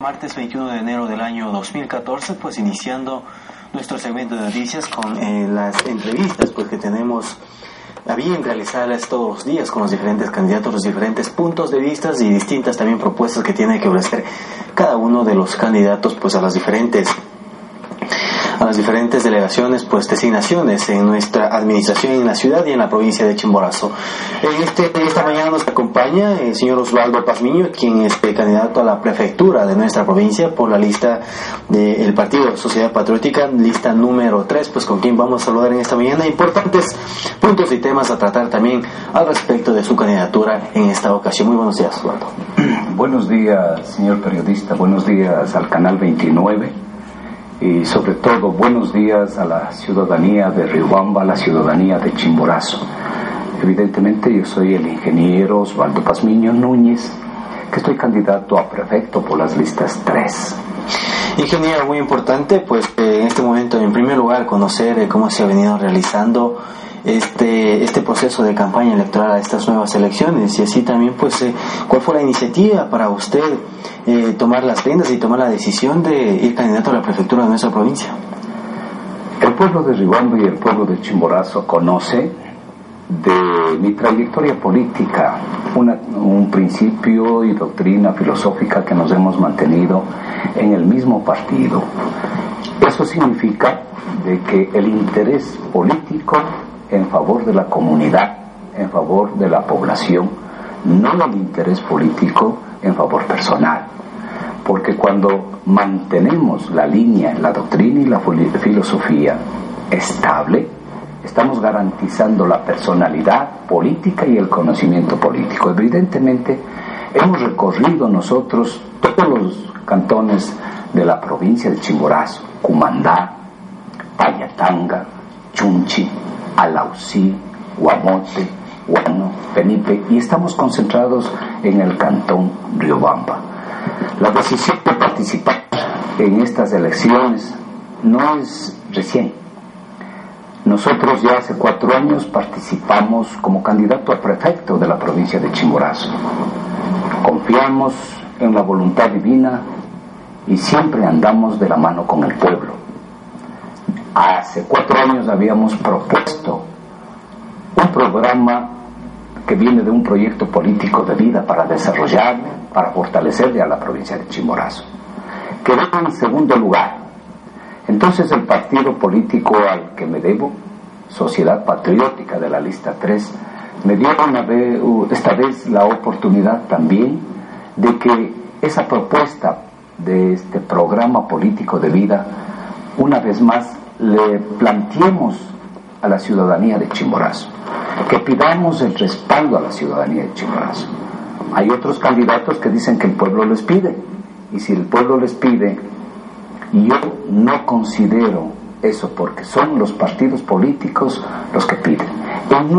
Martes 21 de enero del año 2014, pues iniciando nuestro segmento de noticias con eh, las entrevistas pues que tenemos a bien realizarlas todos los días con los diferentes candidatos, los diferentes puntos de vista y distintas también propuestas que tiene que ofrecer cada uno de los candidatos pues a las diferentes las diferentes delegaciones, pues designaciones en nuestra administración en la ciudad y en la provincia de Chimborazo. En este, esta mañana nos acompaña el señor Osvaldo Pazmiño, quien es candidato a la prefectura de nuestra provincia por la lista del Partido Sociedad Patriótica, lista número 3, pues con quien vamos a saludar en esta mañana. Importantes puntos y temas a tratar también al respecto de su candidatura en esta ocasión. Muy buenos días, Osvaldo. Buenos días, señor periodista. Buenos días al Canal 29 y sobre todo buenos días a la ciudadanía de Riobamba, la ciudadanía de Chimborazo. Evidentemente yo soy el ingeniero Osvaldo Pazmiño Núñez, que estoy candidato a prefecto por las listas 3. Ingeniero, muy importante, pues eh, en este momento, en primer lugar, conocer eh, cómo se ha venido realizando este, este proceso de campaña electoral a estas nuevas elecciones y así también pues eh, cuál fue la iniciativa para usted eh, tomar las riendas y tomar la decisión de ir candidato a la prefectura de nuestra provincia. El pueblo de Ribambo y el pueblo de Chimborazo conoce de mi trayectoria política un principio y doctrina filosófica que nos hemos mantenido en el mismo partido. Eso significa de que el interés político en favor de la comunidad, en favor de la población, no el interés político en favor personal. Porque cuando mantenemos la línea, la doctrina y la filosofía estable, estamos garantizando la personalidad política y el conocimiento político. Evidentemente, hemos recorrido nosotros todos los cantones de la provincia de Chimborazo, Cumandá, Payatanga, Chunchi, Alausí, Guamote, Guano, y estamos concentrados en el cantón Riobamba. La decisión de participar en estas elecciones no es recién. Nosotros ya hace cuatro años participamos como candidato a prefecto de la provincia de Chimborazo. Confiamos en la voluntad divina y siempre andamos de la mano con el pueblo. Hace cuatro años habíamos propuesto un programa que viene de un proyecto político de vida para desarrollar, para fortalecerle a la provincia de Chimborazo. Quedó en segundo lugar. Entonces el partido político al que me debo, Sociedad Patriótica de la lista 3, me dio una vez, esta vez la oportunidad también de que esa propuesta de este programa político de vida, una vez más le planteemos a la ciudadanía de Chimborazo, que pidamos el respaldo a la ciudadanía de Chimborazo. Hay otros candidatos que dicen que el pueblo les pide, y si el pueblo les pide, yo no considero eso porque son los partidos políticos los que piden.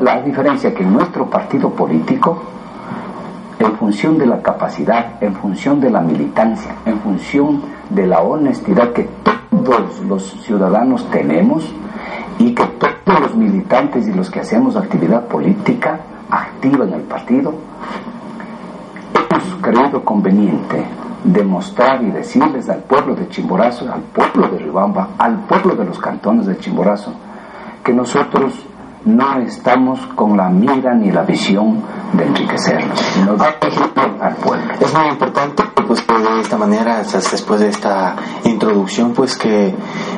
La diferencia que en nuestro partido político, en función de la capacidad, en función de la militancia, en función de la honestidad que todos los ciudadanos tenemos y que todos los militantes y los que hacemos actividad política activa en el partido, hemos creído conveniente demostrar y decirles al pueblo de Chimborazo, al pueblo de Ribamba, al pueblo de los cantones de Chimborazo, que nosotros no estamos con la mira ni la visión de enriquecernos, sino de al pueblo. Es muy importante pues que de esta manera, después de esta introducción, pues que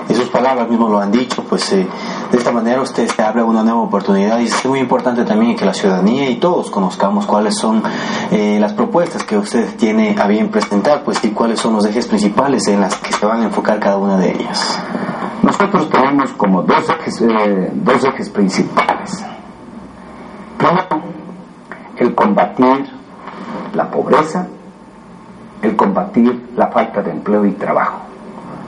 sus palabras mismo lo han dicho, pues eh, de esta manera usted se abre una nueva oportunidad y es muy importante también que la ciudadanía y todos conozcamos cuáles son eh, las propuestas que usted tiene a bien presentar, pues y cuáles son los ejes principales en las que se van a enfocar cada una de ellas. Nosotros tenemos como dos ejes, eh, dos ejes principales. Primero, el combatir la pobreza, el combatir la falta de empleo y trabajo.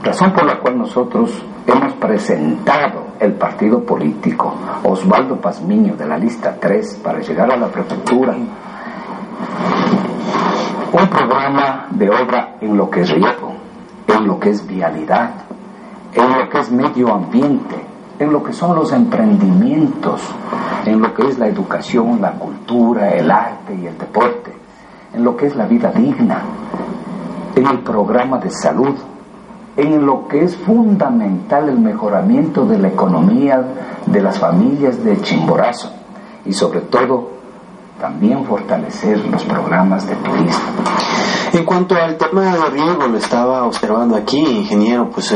Razón por la cual nosotros hemos presentado el partido político. Osvaldo Pazmiño de la lista 3 para llegar a la prefectura. Un programa de obra en lo que es riego, en lo que es vialidad, en lo que es medio ambiente, en lo que son los emprendimientos, en lo que es la educación, la cultura, el arte y el deporte, en lo que es la vida digna, en el programa de salud, en lo que es fundamental el mejoramiento de la economía de las familias de Chimborazo y sobre todo también fortalecer los programas de turismo. En cuanto al tema de riego, lo estaba observando aquí, ingeniero, pues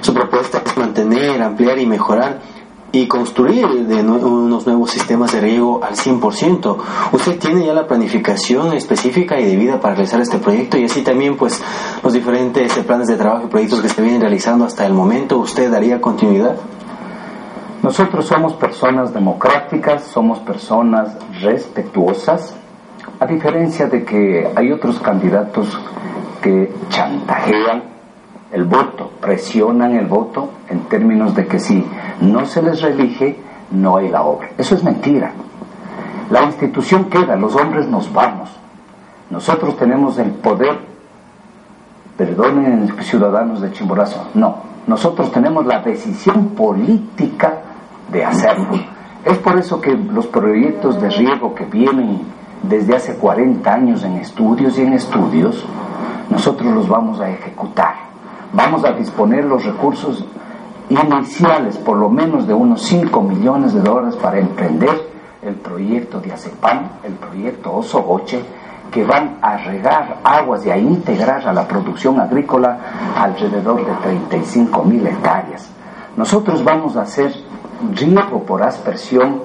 su propuesta es mantener, ampliar y mejorar y construir unos nuevos sistemas de riego al 100%. Usted tiene ya la planificación específica y debida para realizar este proyecto y así también pues los diferentes planes de trabajo y proyectos que se vienen realizando hasta el momento, ¿usted daría continuidad? Nosotros somos personas democráticas, somos personas respetuosas, a diferencia de que hay otros candidatos que chantajean el voto, presionan el voto en términos de que si no se les reelige, no hay la obra. Eso es mentira. La institución queda, los hombres nos vamos. Nosotros tenemos el poder, perdonen ciudadanos de Chimborazo, no, nosotros tenemos la decisión política de hacerlo. Es por eso que los proyectos de riego que vienen desde hace 40 años en estudios y en estudios, nosotros los vamos a ejecutar. Vamos a disponer los recursos iniciales, por lo menos de unos 5 millones de dólares para emprender el proyecto de ACEPAN, el proyecto Osogoche, que van a regar aguas y a integrar a la producción agrícola alrededor de 35 mil hectáreas. Nosotros vamos a hacer riego por aspersión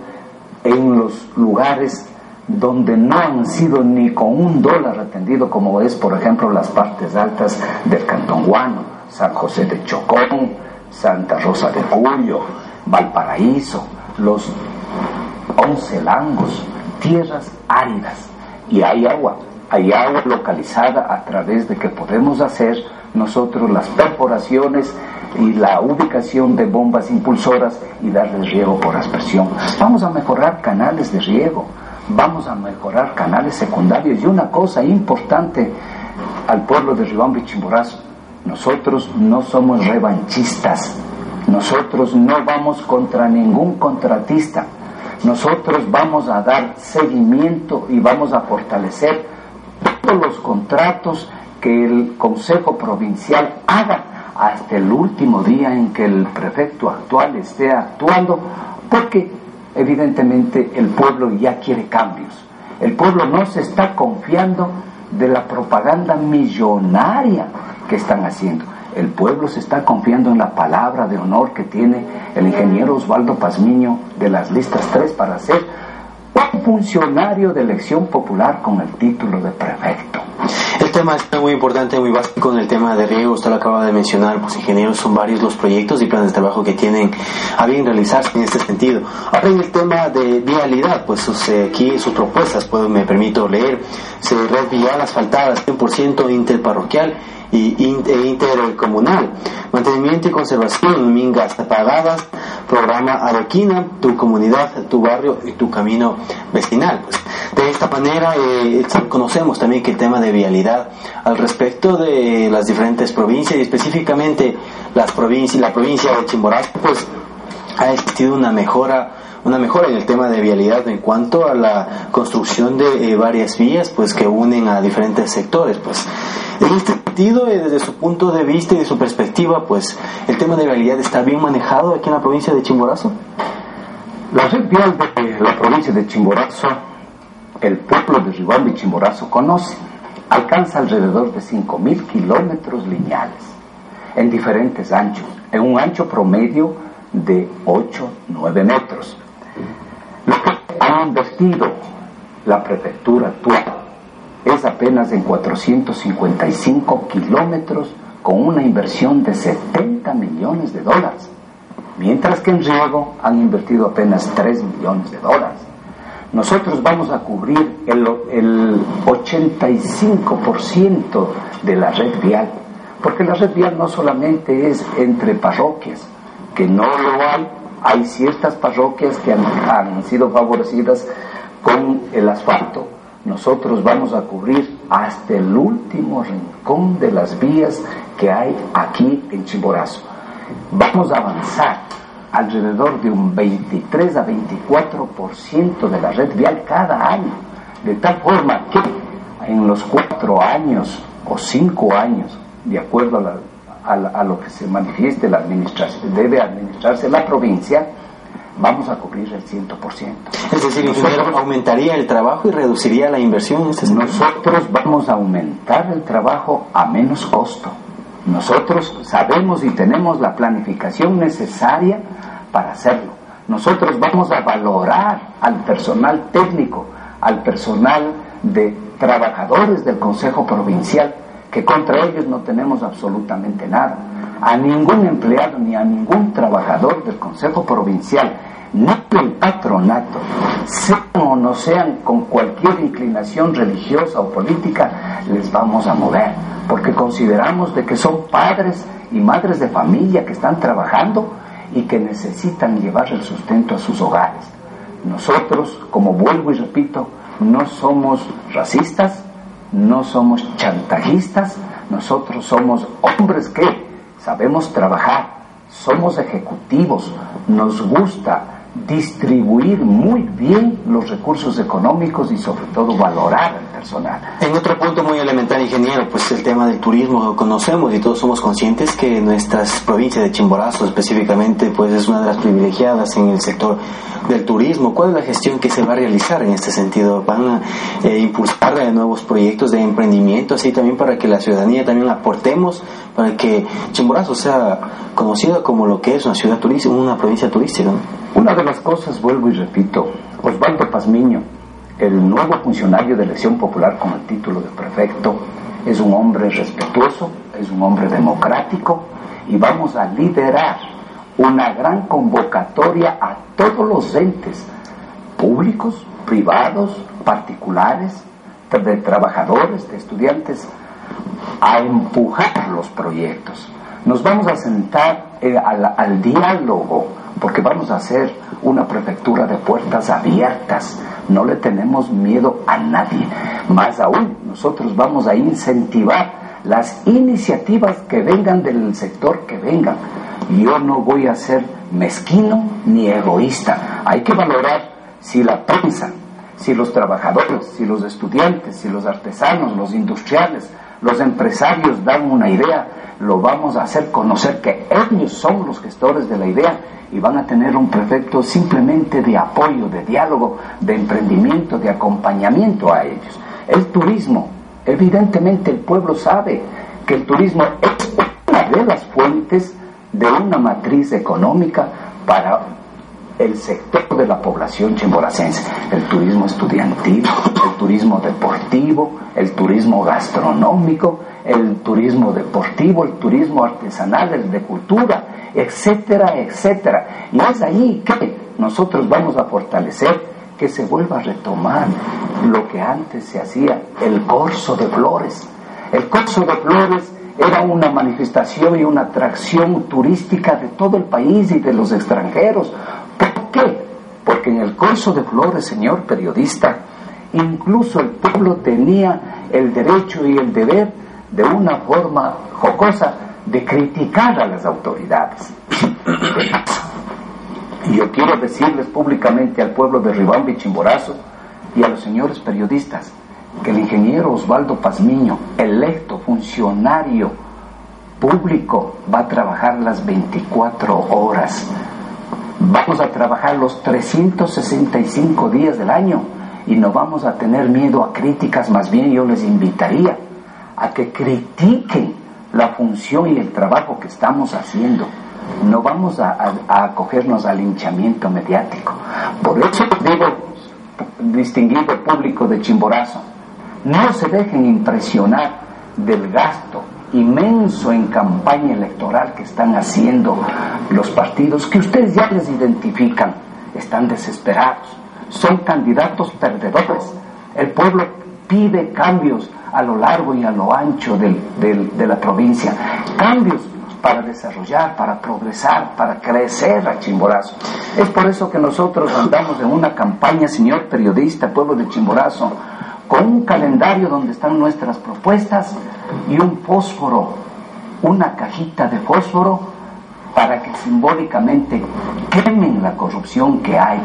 en los lugares donde no han sido ni con un dólar atendido, como es, por ejemplo, las partes altas del Cantón Guano, San José de Chocón, Santa Rosa de Julio, Valparaíso, los once langos, tierras áridas, y hay agua, hay agua localizada a través de que podemos hacer nosotros las perforaciones y la ubicación de bombas impulsoras y darles riego por aspersión. Vamos a mejorar canales de riego, vamos a mejorar canales secundarios y una cosa importante al pueblo de Ribambo y Chimborazo, nosotros no somos revanchistas, nosotros no vamos contra ningún contratista, nosotros vamos a dar seguimiento y vamos a fortalecer todos los contratos que el Consejo Provincial haga hasta el último día en que el prefecto actual esté actuando, porque evidentemente el pueblo ya quiere cambios. El pueblo no se está confiando de la propaganda millonaria que están haciendo. El pueblo se está confiando en la palabra de honor que tiene el ingeniero Osvaldo Pazmiño de las listas 3 para ser un funcionario de elección popular con el título de prefecto. El tema está muy importante, muy básico en el tema de riego. Usted lo acaba de mencionar, pues ingenieros son varios los proyectos y planes de trabajo que tienen a bien realizarse en este sentido. Ahora en el tema de vialidad, pues aquí sus propuestas, pues me permito leer, se red vial asfaltada 100% interparroquial y e intercomunal, mantenimiento y conservación, mingas apagadas, programa Arequina, tu comunidad, tu barrio y tu camino vecinal. Pues, de esta manera eh, conocemos también que el tema de vialidad al respecto de las diferentes provincias y específicamente las provincias, la provincia de Chimborazo, pues ha existido una mejora una mejora en el tema de vialidad en cuanto a la construcción de eh, varias vías pues que unen a diferentes sectores pues. En este sentido eh, desde su punto de vista y de su perspectiva pues el tema de vialidad está bien manejado aquí en la provincia de Chimborazo. La red vial de la provincia de Chimborazo el pueblo de Ribambi y Chimborazo conoce alcanza alrededor de 5.000 kilómetros lineales en diferentes anchos en un ancho promedio de 8-9 metros lo que ha invertido la prefectura actual es apenas en 455 kilómetros con una inversión de 70 millones de dólares, mientras que en riego han invertido apenas 3 millones de dólares. Nosotros vamos a cubrir el, el 85% de la red vial, porque la red vial no solamente es entre parroquias, que no lo hay, hay ciertas parroquias que han, han sido favorecidas con el asfalto, nosotros vamos a cubrir hasta el último rincón de las vías que hay aquí en Chimborazo. Vamos a avanzar alrededor de un 23 a 24% de la red vial cada año, de tal forma que en los cuatro años o cinco años, de acuerdo a, lo que se manifieste la administración, debe administrarse la provincia, vamos a cubrir el 100%. Es decir, Nosotros, aumentaría el trabajo y reduciría la inversión. Este nosotros vamos a aumentar el trabajo a menos costo. Nosotros sabemos y tenemos la planificación necesaria para hacerlo. Nosotros vamos a valorar al personal técnico, al personal de trabajadores del Consejo Provincial, que contra ellos no tenemos absolutamente nada. A ningún empleado ni a ningún trabajador del Consejo Provincial, del patronato, sean o no sean con cualquier inclinación religiosa o política, les vamos a mover, porque consideramos de que son padres y madres de familia que están trabajando y que necesitan llevar el sustento a sus hogares. Nosotros, como vuelvo y repito, no somos racistas, no somos chantajistas, nosotros somos hombres que sabemos trabajar, somos ejecutivos, nos gusta distribuir muy bien los recursos económicos y sobre todo valorar el personal. En otro punto muy elemental, ingeniero, pues el tema del turismo lo conocemos y todos somos conscientes que nuestras provincias de Chimborazo específicamente pues es una de las privilegiadas en el sector del turismo. ¿Cuál es la gestión que se va a realizar en este sentido? ¿Van a eh, impulsar nuevos proyectos de emprendimiento así también para que la ciudadanía también aportemos para que Chimborazo sea conocido como lo que es una ciudad turística, una provincia turística? Una de las cosas, vuelvo y repito, Osvaldo Pazmiño, el nuevo funcionario de elección popular con el título de prefecto, es un hombre respetuoso, es un hombre democrático y vamos a liderar una gran convocatoria a todos los entes públicos, privados, particulares, de trabajadores, de estudiantes, a empujar los proyectos. Nos vamos a sentar eh, al diálogo porque vamos a hacer una prefectura de puertas abiertas. No le tenemos miedo a nadie. Más aún, nosotros vamos a incentivar las iniciativas que vengan del sector que vengan. Yo no voy a ser mezquino ni egoísta. Hay que valorar si la prensa, si los trabajadores, si los estudiantes, si los artesanos, los industriales, los empresarios dan una idea, lo vamos a hacer conocer que ellos son los gestores de la idea y van a tener un prefecto simplemente de apoyo, de diálogo, de emprendimiento, de acompañamiento a ellos. El turismo, evidentemente el pueblo sabe que el turismo es una de las fuentes de una matriz económica para el sector de la población chimboracense, el turismo estudiantil, el turismo deportivo, el turismo gastronómico, el turismo deportivo, el turismo artesanal, el de cultura, etcétera, etcétera. Y es ahí que nosotros vamos a fortalecer que se vuelva a retomar lo que antes se hacía, el corso de flores. El corso de flores era una manifestación y una atracción turística de todo el país y de los extranjeros. ¿Por qué? Porque en el corso de flores, señor periodista, incluso el pueblo tenía el derecho y el deber de una forma jocosa de criticar a las autoridades. Y yo quiero decirles públicamente al pueblo de Ribambi Chimborazo y a los señores periodistas que el ingeniero Osvaldo Pazmiño, electo funcionario público, va a trabajar las 24 horas. Vamos a trabajar los 365 días del año y no vamos a tener miedo a críticas, más bien yo les invitaría a que critiquen la función y el trabajo que estamos haciendo. No vamos a, acogernos al hinchamiento mediático. Por eso digo, distinguido público de Chimborazo, no se dejen impresionar del gasto inmenso en campaña electoral que están haciendo los partidos que ustedes ya les identifican, están desesperados. son candidatos perdedores. El pueblo pide cambios a lo largo y a lo ancho de la provincia, cambios para desarrollar, para progresar, para crecer a Chimborazo. Es por eso que nosotros andamos en una campaña, señor periodista, pueblo de Chimborazo, con un calendario donde están nuestras propuestas y un fósforo, una cajita de fósforo para que simbólicamente quemen la corrupción que hay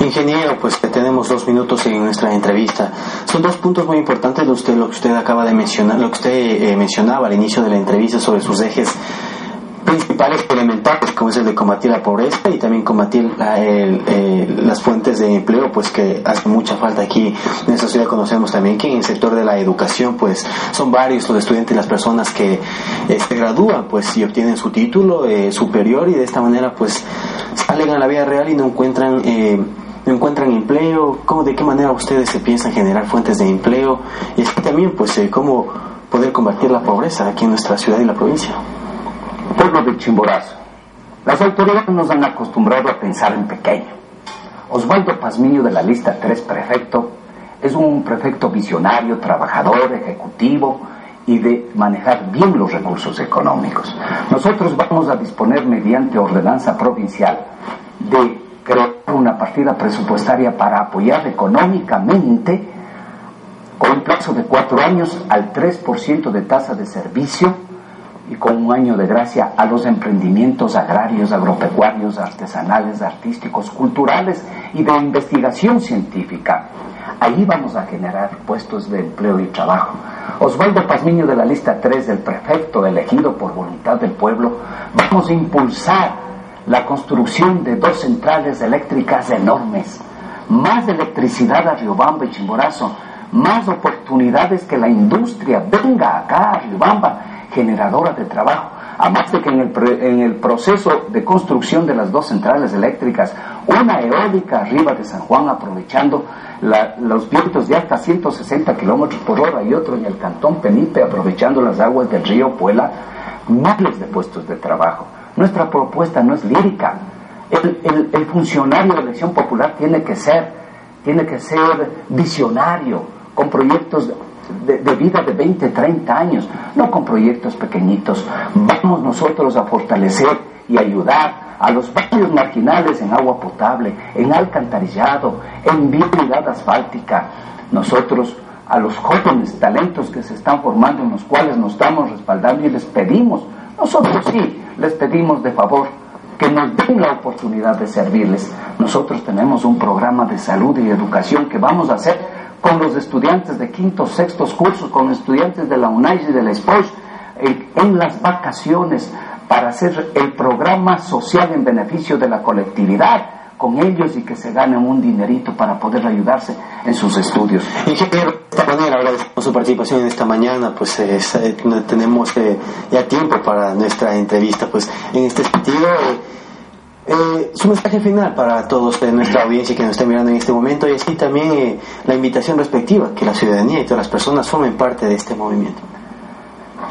Ingeniero, pues que tenemos dos minutos en nuestra entrevista. Son dos puntos muy importantes de usted, lo que usted acaba de mencionar, lo que usted eh, mencionaba al inicio de la entrevista sobre sus ejes principales elementales como es el de combatir la pobreza y también combatir las fuentes de empleo pues que hace mucha falta aquí en esta ciudad. Conocemos también que en el sector de la educación pues son varios los estudiantes y las personas que se este, gradúan pues y obtienen su título eh, superior y de esta manera pues salen a la vida real y no encuentran eh, no encuentran empleo, cómo, de qué manera ustedes se piensan generar fuentes de empleo y así también pues eh, cómo poder combatir la pobreza aquí en nuestra ciudad y la provincia. Pueblo de Chimborazo, las autoridades nos han acostumbrado a pensar en pequeño. Osvaldo Pazmiño de la lista 3 prefecto es un prefecto visionario, trabajador, ejecutivo y de manejar bien los recursos económicos. Nosotros vamos a disponer mediante ordenanza provincial de crear una partida presupuestaria para apoyar económicamente con un plazo de cuatro años al 3% de tasa de servicio y con un año de gracia a los emprendimientos agrarios, agropecuarios, artesanales, artísticos, culturales y de investigación científica. Ahí vamos a generar puestos de empleo y trabajo. Osvaldo Pazmiño de la lista 3 del prefecto elegido por voluntad del pueblo, vamos a impulsar la construcción de dos centrales eléctricas enormes, más electricidad a Riobamba y Chimborazo, más oportunidades que la industria venga acá a Riobamba, generadora de trabajo. Además de que en el, en el proceso de construcción de las dos centrales eléctricas, una eólica arriba de San Juan aprovechando los vientos de hasta 160 kilómetros por hora y otro en el cantón Penipe aprovechando las aguas del río Puela, miles de puestos de trabajo. Nuestra propuesta no es lírica. El, funcionario de elección popular tiene que ser, tiene que ser visionario, con proyectos de, vida de 20, 30 años, no con proyectos pequeñitos. Vamos nosotros a fortalecer y ayudar a los barrios marginales en agua potable, en alcantarillado, en vialidad asfáltica. Nosotros a los jóvenes talentos que se están formando, en los cuales nos estamos respaldando y les pedimos, nosotros sí, les pedimos de favor que nos den la oportunidad de servirles. Nosotros tenemos un programa de salud y educación que vamos a hacer con los estudiantes de quintos, sextos cursos, con estudiantes de la UNAI y de la SPOIS en las vacaciones para hacer el programa social en beneficio de la colectividad con ellos y que se ganen un dinerito para poder ayudarse en sus estudios. Ingeniero, de esta manera agradecemos su participación en esta mañana, pues eh, eh, tenemos eh, ya tiempo para nuestra entrevista, pues en este sentido... su mensaje final para todos de nuestra audiencia que nos está mirando en este momento y así también la invitación respectiva que la ciudadanía y todas las personas formen parte de este movimiento.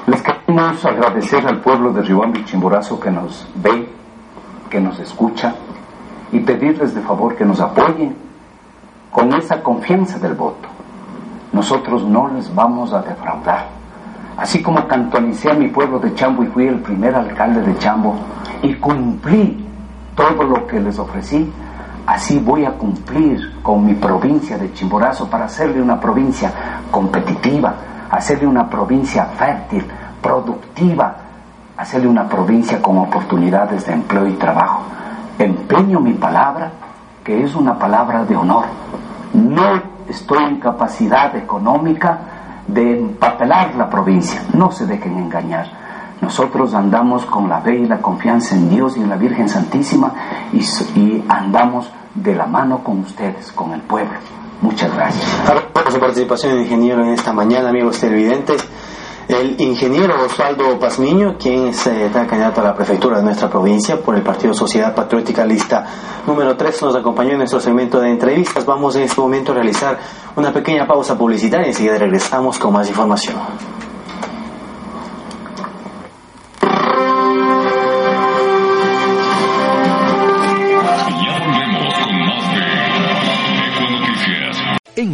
Les queremos agradecer al pueblo de Riobamba y Chimborazo que nos ve, que nos escucha, y pedirles de favor que nos apoyen con esa confianza del voto. Nosotros no les vamos a defraudar. Así como cantonicé a mi pueblo de Chambo y fui el primer alcalde de Chambo y cumplí todo lo que les ofrecí, así voy a cumplir con mi provincia de Chimborazo para hacerle una provincia competitiva, hacerle una provincia fértil, productiva, hacerle una provincia con oportunidades de empleo y trabajo empeño mi palabra, que es una palabra de honor. No estoy en capacidad económica de empapelar la provincia, no se dejen engañar. Nosotros andamos con la fe y la confianza en Dios y en la Virgen Santísima y, andamos de la mano con ustedes, con el pueblo. Muchas gracias. Por su participación, ingeniero, en esta mañana, amigos televidentes el ingeniero Osvaldo Pazmiño, quien es eh, candidato a la prefectura de nuestra provincia por el Partido Sociedad Patriótica Lista número 3, nos acompañó en nuestro segmento de entrevistas. Vamos en este momento a realizar una pequeña pausa publicitaria y enseguida regresamos con más información.